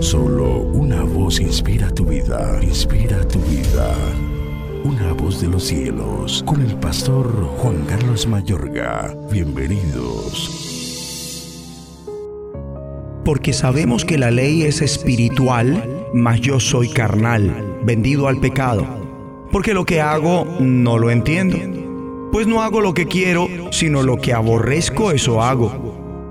Solo una voz inspira tu vida, inspira tu vida. Una voz de los cielos, con el pastor Juan Carlos Mayorga. Bienvenidos. Porque sabemos que la ley es espiritual, mas yo soy carnal, vendido al pecado. Porque lo que hago no lo entiendo. Pues no hago lo que quiero, sino lo que aborrezco, eso hago.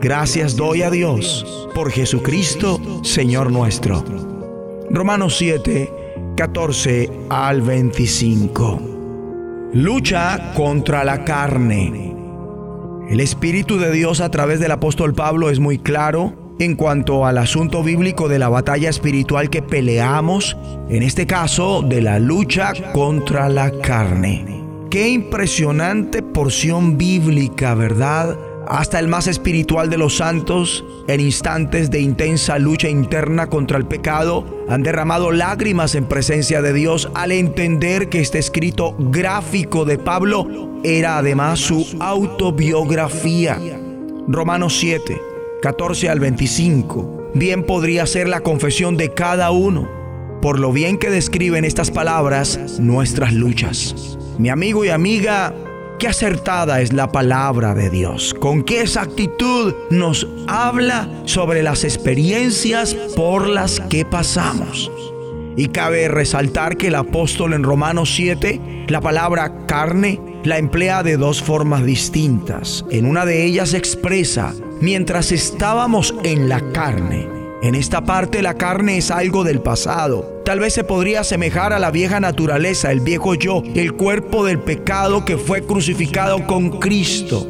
Gracias doy a Dios por Jesucristo, Señor nuestro. Romanos 7, 14 al 25. Lucha contra la carne. El Espíritu de Dios a través del apóstol Pablo es muy claro en cuanto al asunto bíblico de la batalla espiritual que peleamos, en este caso de la lucha contra la carne. Qué impresionante porción bíblica, ¿verdad? Hasta el más espiritual de los santos, en instantes de intensa lucha interna contra el pecado, han derramado lágrimas en presencia de Dios al entender que este escrito gráfico de Pablo era además su autobiografía. Romanos 7, 14 al 25, bien podría ser la confesión de cada uno, por lo bien que describen estas palabras nuestras luchas. Mi amigo y amiga, Qué acertada es la palabra de Dios. Con qué exactitud nos habla sobre las experiencias por las que pasamos. Y cabe resaltar que el apóstol en Romanos 7, la palabra carne, la emplea de dos formas distintas. En una de ellas expresa, mientras estábamos en la carne, en esta parte la carne es algo del pasado. Tal vez se podría asemejar a la vieja naturaleza, el viejo yo, el cuerpo del pecado que fue crucificado con Cristo.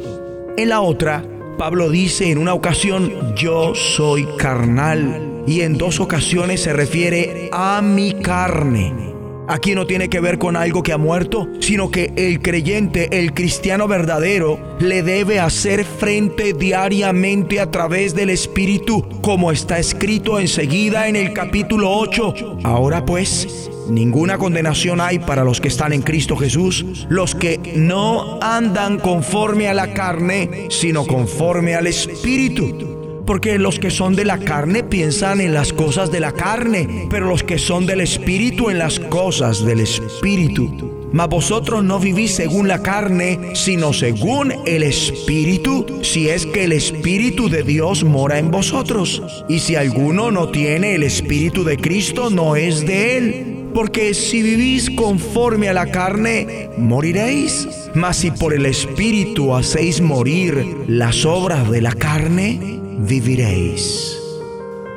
En la otra, Pablo dice en una ocasión, yo soy carnal. Y en dos ocasiones se refiere a mi carne. Aquí no tiene que ver con algo que ha muerto, sino que el creyente, el cristiano verdadero, le debe hacer frente diariamente a través del Espíritu, como está escrito enseguida en el capítulo 8. Ahora pues, ninguna condenación hay para los que están en Cristo Jesús, los que no andan conforme a la carne, sino conforme al Espíritu porque los que son de la carne piensan en las cosas de la carne, pero los que son del Espíritu en las cosas del Espíritu. Mas vosotros no vivís según la carne, sino según el Espíritu, si es que el Espíritu de Dios mora en vosotros. Y si alguno no tiene el Espíritu de Cristo, no es de él. Porque si vivís conforme a la carne, moriréis. Mas si por el Espíritu hacéis morir las obras de la carne, viviréis.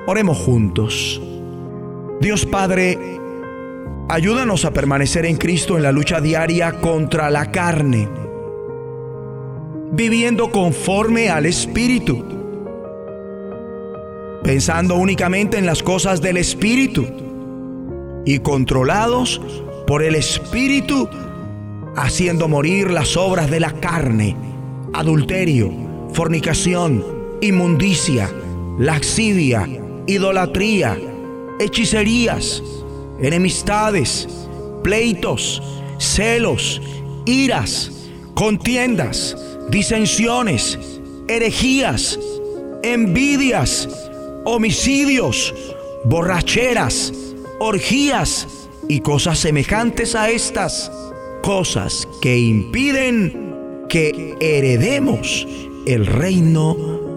Oremos juntos. Dios Padre, ayúdanos a permanecer en Cristo en la lucha diaria contra la carne, viviendo conforme al Espíritu, pensando únicamente en las cosas del Espíritu y controlados por el Espíritu, haciendo morir las obras de la carne, adulterio, fornicación, inmundicia, laxidia, idolatría, hechicerías, enemistades, pleitos, celos, iras, contiendas, disensiones, herejías, envidias, homicidios, borracheras, orgías y cosas semejantes a estas, cosas que impiden que heredemos el reino